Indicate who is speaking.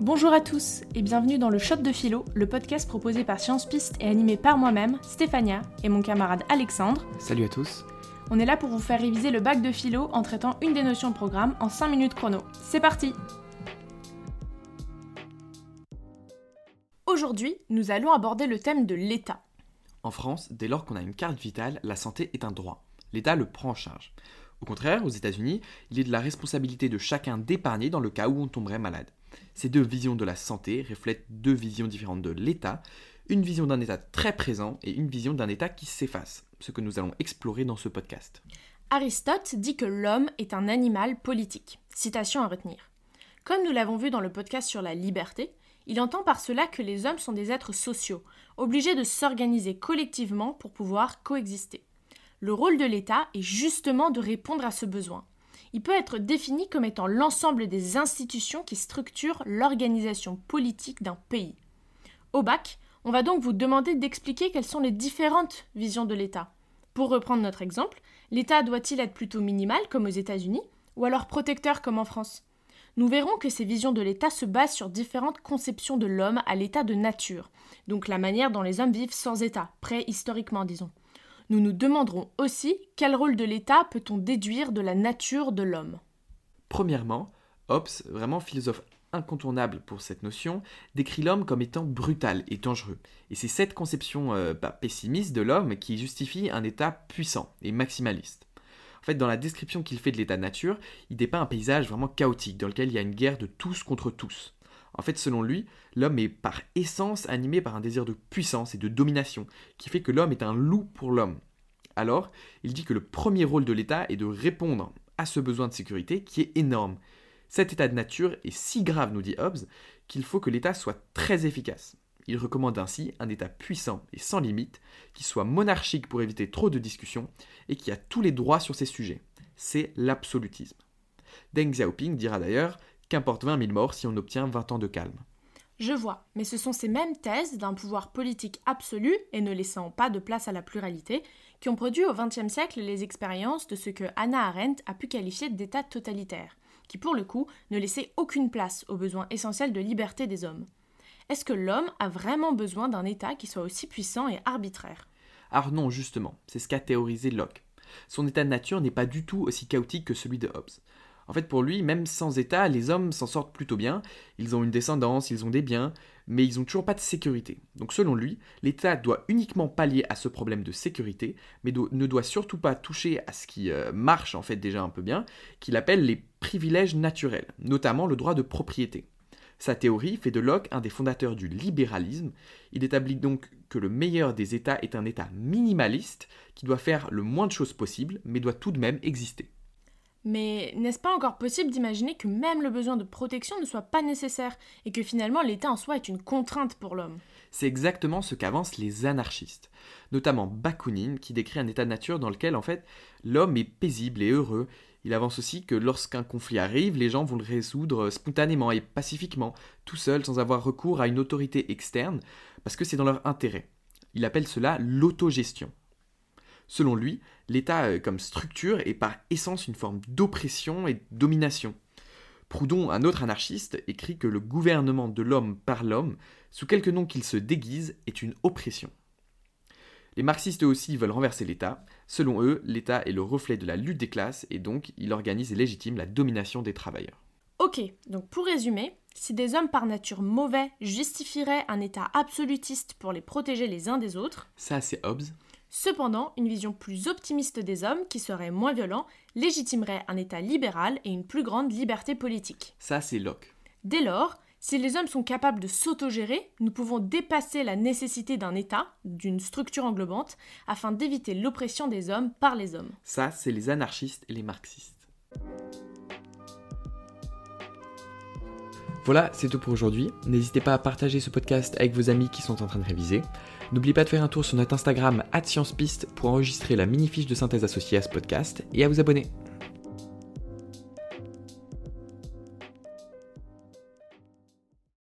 Speaker 1: Bonjour à tous et bienvenue dans le Shot de Philo, le podcast proposé par Science Piste et animé par moi-même, Stéphania, et mon camarade Alexandre.
Speaker 2: Salut à tous.
Speaker 1: On est là pour vous faire réviser le bac de philo en traitant une des notions de programme en 5 minutes chrono. C'est parti Aujourd'hui, nous allons aborder le thème de l'État.
Speaker 2: En France, dès lors qu'on a une carte vitale, la santé est un droit. L'État le prend en charge. Au contraire, aux États-Unis, il est de la responsabilité de chacun d'épargner dans le cas où on tomberait malade. Ces deux visions de la santé reflètent deux visions différentes de l'État, une vision d'un État très présent et une vision d'un État qui s'efface, ce que nous allons explorer dans ce podcast.
Speaker 1: Aristote dit que l'homme est un animal politique. Citation à retenir. Comme nous l'avons vu dans le podcast sur la liberté, il entend par cela que les hommes sont des êtres sociaux, obligés de s'organiser collectivement pour pouvoir coexister. Le rôle de l'État est justement de répondre à ce besoin. Il peut être défini comme étant l'ensemble des institutions qui structurent l'organisation politique d'un pays. Au bac, on va donc vous demander d'expliquer quelles sont les différentes visions de l'État. Pour reprendre notre exemple, l'État doit-il être plutôt minimal comme aux États-Unis ou alors protecteur comme en France? Nous verrons que ces visions de l'État se basent sur différentes conceptions de l'homme à l'état de nature, donc la manière dont les hommes vivent sans État, préhistoriquement disons nous nous demanderons aussi quel rôle de l'État peut-on déduire de la nature de l'homme.
Speaker 2: Premièrement, Hobbes, vraiment philosophe incontournable pour cette notion, décrit l'homme comme étant brutal et dangereux. Et c'est cette conception euh, bah, pessimiste de l'homme qui justifie un État puissant et maximaliste. En fait, dans la description qu'il fait de l'état nature, il dépeint un paysage vraiment chaotique dans lequel il y a une guerre de tous contre tous. En fait, selon lui, l'homme est par essence animé par un désir de puissance et de domination, qui fait que l'homme est un loup pour l'homme. Alors, il dit que le premier rôle de l'État est de répondre à ce besoin de sécurité qui est énorme. Cet état de nature est si grave, nous dit Hobbes, qu'il faut que l'État soit très efficace. Il recommande ainsi un État puissant et sans limite, qui soit monarchique pour éviter trop de discussions, et qui a tous les droits sur ces sujets. C'est l'absolutisme. Deng Xiaoping dira d'ailleurs Qu'importe 20 000 morts si on obtient 20 ans de calme.
Speaker 1: Je vois, mais ce sont ces mêmes thèses d'un pouvoir politique absolu et ne laissant pas de place à la pluralité qui ont produit au XXe siècle les expériences de ce que Hannah Arendt a pu qualifier d'état totalitaire, qui pour le coup ne laissait aucune place aux besoins essentiels de liberté des hommes. Est-ce que l'homme a vraiment besoin d'un État qui soit aussi puissant et arbitraire?
Speaker 2: Alors non, justement, c'est ce qu'a théorisé Locke. Son état de nature n'est pas du tout aussi chaotique que celui de Hobbes. En fait, pour lui, même sans État, les hommes s'en sortent plutôt bien. Ils ont une descendance, ils ont des biens, mais ils n'ont toujours pas de sécurité. Donc selon lui, l'État doit uniquement pallier à ce problème de sécurité, mais ne doit surtout pas toucher à ce qui euh, marche en fait déjà un peu bien, qu'il appelle les privilèges naturels, notamment le droit de propriété. Sa théorie fait de Locke un des fondateurs du libéralisme. Il établit donc que le meilleur des États est un État minimaliste qui doit faire le moins de choses possible, mais doit tout de même exister.
Speaker 1: Mais n'est-ce pas encore possible d'imaginer que même le besoin de protection ne soit pas nécessaire et que finalement l'État en soi est une contrainte pour l'homme?
Speaker 2: C'est exactement ce qu'avancent les anarchistes, notamment Bakounine qui décrit un état de nature dans lequel en fait l'homme est paisible et heureux. Il avance aussi que lorsqu'un conflit arrive, les gens vont le résoudre spontanément et pacifiquement, tout seul sans avoir recours à une autorité externe, parce que c'est dans leur intérêt. Il appelle cela l'autogestion. Selon lui, l'État euh, comme structure est par essence une forme d'oppression et de domination. Proudhon, un autre anarchiste, écrit que le gouvernement de l'homme par l'homme, sous quelque nom qu'il se déguise, est une oppression. Les marxistes aussi veulent renverser l'État. Selon eux, l'État est le reflet de la lutte des classes et donc il organise et légitime la domination des travailleurs.
Speaker 1: Ok, donc pour résumer, si des hommes par nature mauvais justifieraient un État absolutiste pour les protéger les uns des autres,
Speaker 2: ça c'est Hobbes,
Speaker 1: Cependant, une vision plus optimiste des hommes, qui serait moins violent, légitimerait un État libéral et une plus grande liberté politique.
Speaker 2: Ça, c'est Locke.
Speaker 1: Dès lors, si les hommes sont capables de s'autogérer, nous pouvons dépasser la nécessité d'un État, d'une structure englobante, afin d'éviter l'oppression des hommes par les hommes.
Speaker 2: Ça, c'est les anarchistes et les marxistes. Voilà, c'est tout pour aujourd'hui. N'hésitez pas à partager ce podcast avec vos amis qui sont en train de réviser. N'oubliez pas de faire un tour sur notre Instagram @sciencepiste pour enregistrer la mini fiche de synthèse associée à ce podcast et à vous abonner.